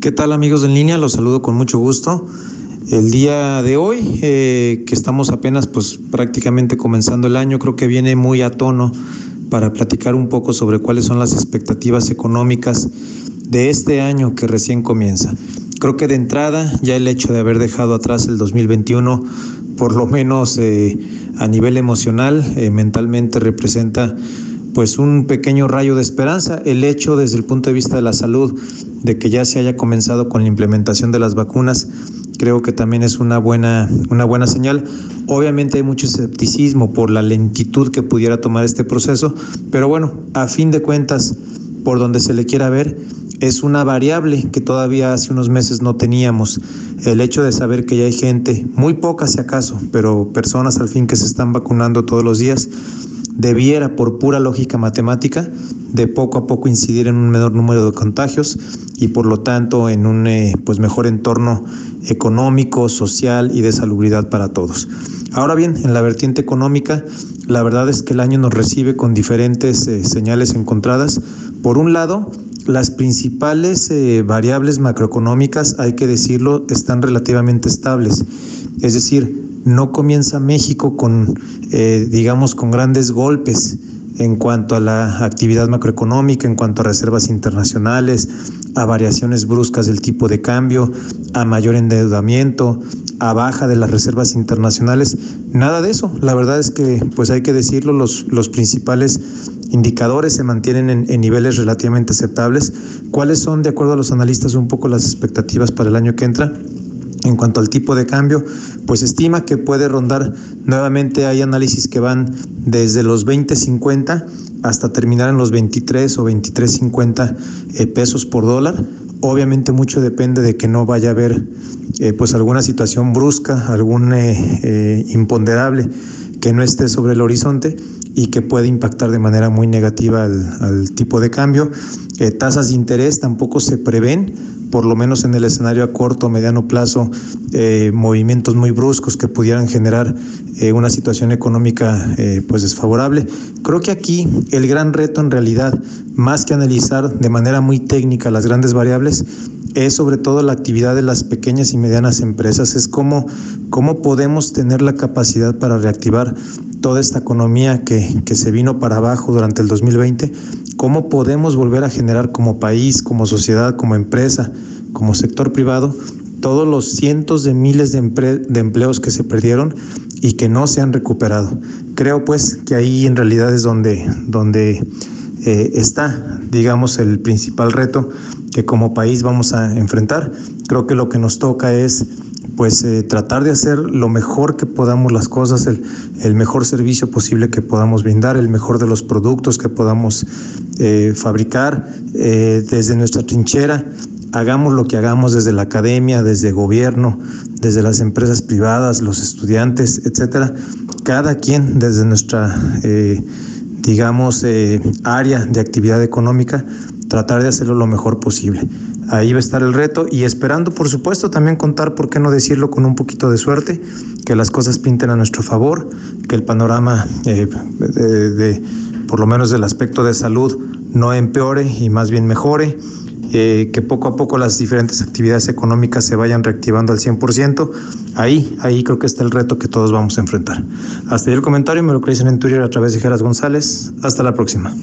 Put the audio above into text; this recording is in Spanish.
¿Qué tal amigos en línea? Los saludo con mucho gusto. El día de hoy, eh, que estamos apenas pues prácticamente comenzando el año, creo que viene muy a tono para platicar un poco sobre cuáles son las expectativas económicas de este año que recién comienza. Creo que de entrada ya el hecho de haber dejado atrás el 2021, por lo menos eh, a nivel emocional, eh, mentalmente representa pues un pequeño rayo de esperanza. El hecho desde el punto de vista de la salud de que ya se haya comenzado con la implementación de las vacunas, creo que también es una buena, una buena señal. Obviamente hay mucho escepticismo por la lentitud que pudiera tomar este proceso, pero bueno, a fin de cuentas, por donde se le quiera ver, es una variable que todavía hace unos meses no teníamos. El hecho de saber que ya hay gente, muy poca si acaso, pero personas al fin que se están vacunando todos los días, debiera, por pura lógica matemática, de poco a poco incidir en un menor número de contagios y por lo tanto en un eh, pues mejor entorno económico, social y de salubridad para todos. Ahora bien, en la vertiente económica, la verdad es que el año nos recibe con diferentes eh, señales encontradas. Por un lado, las principales eh, variables macroeconómicas, hay que decirlo, están relativamente estables. Es decir, no comienza México con, eh, digamos, con grandes golpes en cuanto a la actividad macroeconómica, en cuanto a reservas internacionales, a variaciones bruscas del tipo de cambio, a mayor endeudamiento, a baja de las reservas internacionales. Nada de eso. La verdad es que, pues hay que decirlo, los, los principales indicadores se mantienen en, en niveles relativamente aceptables. ¿Cuáles son, de acuerdo a los analistas, un poco las expectativas para el año que entra? En cuanto al tipo de cambio, pues estima que puede rondar, nuevamente hay análisis que van desde los 20.50 hasta terminar en los 23 o 23.50 eh, pesos por dólar. Obviamente mucho depende de que no vaya a haber eh, pues alguna situación brusca, algún eh, imponderable que no esté sobre el horizonte y que puede impactar de manera muy negativa al, al tipo de cambio. tasas de interés tampoco se prevén por lo menos en el escenario a corto o mediano plazo, eh, movimientos muy bruscos que pudieran generar eh, una situación económica eh, pues desfavorable. Creo que aquí el gran reto en realidad, más que analizar de manera muy técnica las grandes variables, es sobre todo la actividad de las pequeñas y medianas empresas, es cómo, cómo podemos tener la capacidad para reactivar toda esta economía que, que se vino para abajo durante el 2020 cómo podemos volver a generar como país, como sociedad, como empresa, como sector privado, todos los cientos de miles de, empleos que se perdieron y que no se han recuperado. Creo pues que ahí en realidad es donde, donde eh, está, digamos, el principal reto que como país vamos a enfrentar. Creo que lo que nos toca es pues eh, tratar de hacer lo mejor que podamos las cosas, el, el, mejor servicio posible que podamos brindar, el mejor de los productos que podamos eh, fabricar eh, desde nuestra trinchera. Hagamos lo que hagamos desde la academia, desde gobierno, desde las empresas privadas, los estudiantes, etcétera. Cada quien desde nuestra, digamos, área de actividad económica, tratar de hacerlo lo mejor posible. Ahí va a estar el reto y esperando, por supuesto, también contar, por qué no decirlo, con un poquito de suerte, que las cosas pinten a nuestro favor, que el panorama, eh, de, por lo menos del aspecto de salud, no empeore y más bien mejore. Eh, que poco a poco las diferentes actividades económicas se vayan reactivando al 100%. Ahí, ahí creo que está el reto que todos vamos a enfrentar. Hasta ahí el comentario, me lo creéis en Twitter a través de Geras González. Hasta la próxima.